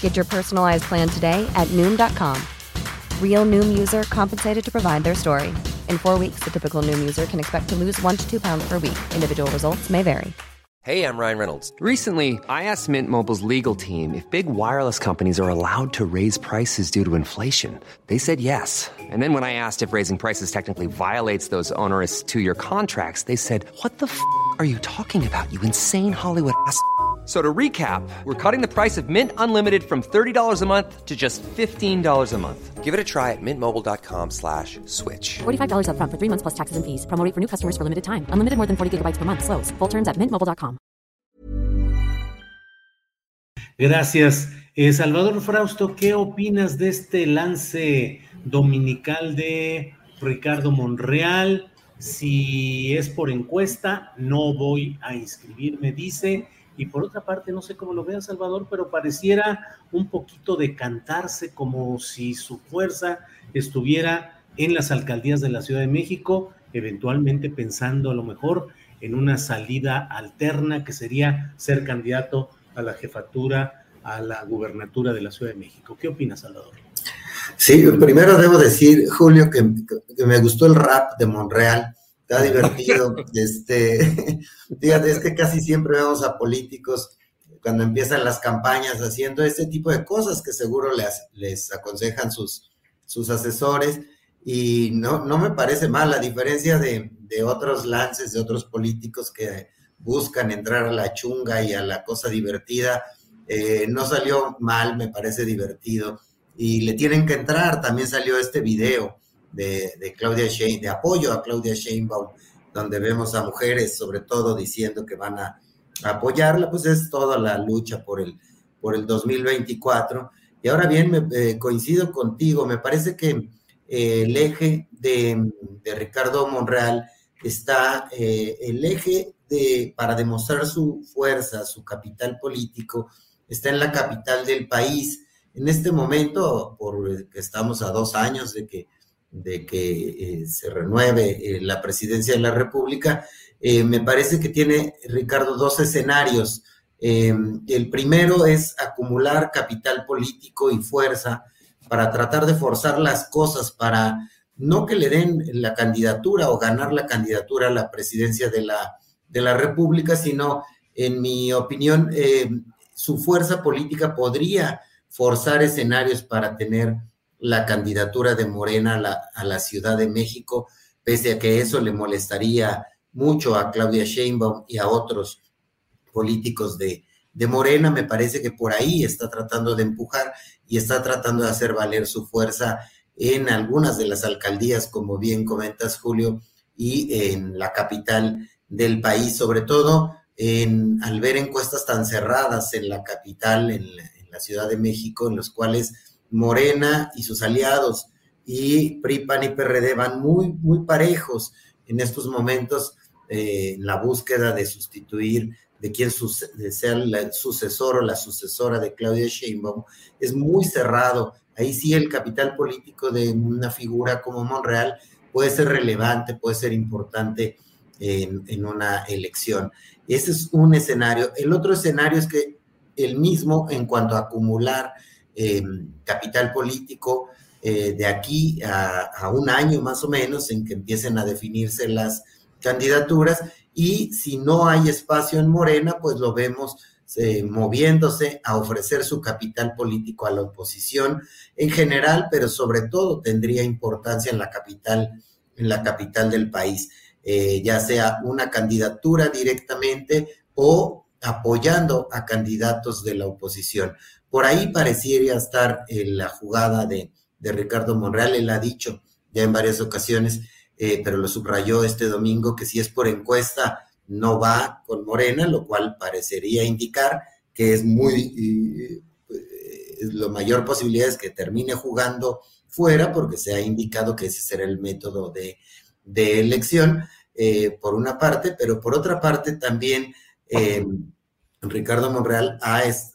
Get your personalized plan today at Noom.com. Real Noom user compensated to provide their story. In four weeks, the typical Noom user can expect to lose one to two pounds per week. Individual results may vary. Hey, I'm Ryan Reynolds. Recently, I asked Mint Mobile's legal team if big wireless companies are allowed to raise prices due to inflation. They said yes. And then when I asked if raising prices technically violates those onerous two year contracts, they said, What the f are you talking about, you insane Hollywood ass? So to recap, we're cutting the price of Mint Unlimited from $30 a month to just $15 a month. Give it a try at mintmobile.com slash switch. $45 upfront for three months plus taxes and fees. Promoting for new customers for limited time. Unlimited more than 40 gigabytes per month. Slows. Full terms at mintmobile.com. Gracias. Eh, Salvador Frausto, ¿qué opinas de este lance dominical de Ricardo Monreal? Si es por encuesta, no voy a inscribirme, dice y por otra parte, no sé cómo lo vea Salvador, pero pareciera un poquito decantarse como si su fuerza estuviera en las alcaldías de la Ciudad de México, eventualmente pensando a lo mejor en una salida alterna que sería ser candidato a la jefatura, a la gubernatura de la Ciudad de México. ¿Qué opinas, Salvador? Sí, primero debo decir, Julio, que, que me gustó el rap de Monreal Está divertido. este, fíjate, es que casi siempre vemos a políticos cuando empiezan las campañas haciendo este tipo de cosas que seguro les, les aconsejan sus, sus asesores. Y no, no me parece mal, a diferencia de, de otros lances de otros políticos que buscan entrar a la chunga y a la cosa divertida. Eh, no salió mal, me parece divertido. Y le tienen que entrar, también salió este video de, Claudia Sheinbaum, de apoyo a Claudia Sheinbaum, donde vemos a mujeres sobre todo diciendo que van a, apoyarla, pues es toda la lucha por el, por el 2024. Y ahora bien, eh, coincido contigo, me parece que eh, el eje de, Ricardo Monreal está eh, el eje de, para demostrar su fuerza, su capital político, está en la capital del país. En este momento, porque estamos a dos años de que de que eh, se renueve eh, la presidencia de la República, eh, me parece que tiene, Ricardo, dos escenarios. el primero es acumular capital político y fuerza para tratar de forzar las cosas, para no que le den la candidatura o ganar la candidatura a la presidencia de la, de la República, sino, en mi opinión, su fuerza política podría forzar escenarios para tener la candidatura de Morena a la, Ciudad de México, pese a que eso le molestaría mucho a Claudia Sheinbaum y a otros políticos de, de Morena, me parece que por ahí está tratando de empujar y está tratando de hacer valer su fuerza en algunas de las alcaldías, como bien comentas, Julio, y en la capital del país, sobre todo en, al ver encuestas tan cerradas en la capital, en la Ciudad de México, en los cuales Morena y sus aliados y PRI, PAN y PRD van muy, muy parejos en estos momentos eh, en la búsqueda de sustituir de quién sea el sucesor o la sucesora de Claudia Sheinbaum, es muy cerrado. Ahí sí el capital político de una figura como Monreal puede ser relevante, puede ser importante en, en una elección. Ese es un escenario. El otro escenario es que el mismo en cuanto a acumular eh, capital político eh, de aquí a, un año más o menos en que empiecen a definirse las candidaturas. Y si no hay espacio en Morena, pues lo vemos eh, moviéndose a ofrecer su capital político a la oposición en general, pero sobre todo tendría importancia en la capital, en la capital del país, ya sea una candidatura directamente o apoyando a candidatos de la oposición. Por ahí pareciera estar eh, la jugada de, Ricardo Monreal, él ha dicho ya en varias ocasiones, eh, pero lo subrayó este domingo, que si es por encuesta no va con Morena, lo cual parecería indicar que es muy, eh, la mayor posibilidad es que termine jugando fuera, porque se ha indicado que ese será el método de, elección, eh, por una parte, pero por otra parte también eh, Ricardo Monreal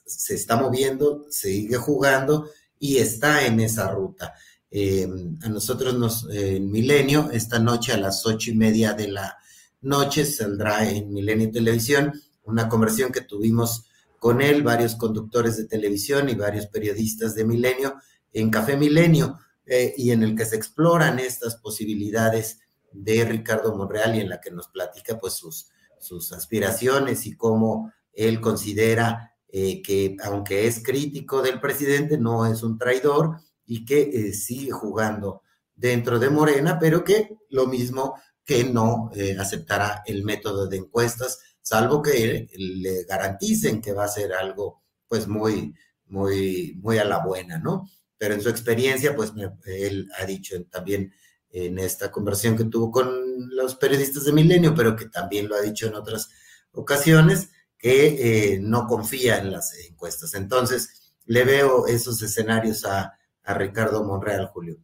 se está moviendo, sigue jugando y está en esa ruta. Eh, a nosotros nos, en Milenio, esta noche a las ocho y media de la noche saldrá en Milenio Televisión una conversión que tuvimos con él, varios conductores de televisión y varios periodistas de Milenio en Café Milenio, eh, y en el que se exploran estas posibilidades de Ricardo Monreal y en la que nos platica pues sus, sus aspiraciones y cómo él considera eh, que aunque es crítico del presidente, no es un traidor y que eh, sigue jugando dentro de Morena, pero que lo mismo que no aceptará el método de encuestas salvo que le garanticen que va a ser algo pues muy, muy, muy a la buena, ¿no? Pero en su experiencia, pues él ha dicho también en esta conversación que tuvo con los periodistas de Milenio, pero que también lo ha dicho en otras ocasiones, que eh, no confía en las encuestas. Entonces, le veo esos escenarios a, a Ricardo Monreal, Julio.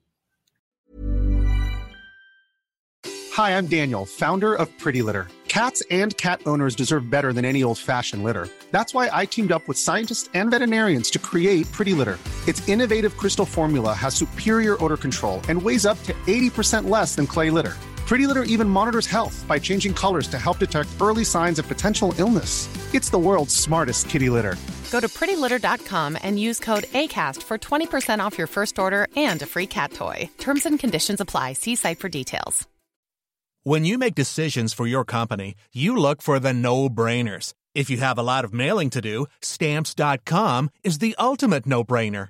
Hi, I'm Daniel, founder of Pretty Litter. Cats and cat owners deserve better than any old-fashioned litter. That's why I teamed up with scientists and veterinarians to create Pretty Litter. Its innovative crystal formula has superior odor control and weighs up to 80% less than clay litter. Pretty Litter even monitors health by changing colors to help detect early signs of potential illness. It's the world's smartest kitty litter. Go to prettylitter.com and use code ACAST for 20% off your first order and a free cat toy. Terms and conditions apply. See site for details. When you make decisions for your company, you look for the no-brainers. If you have a lot of mailing to do, stamps.com is the ultimate no-brainer.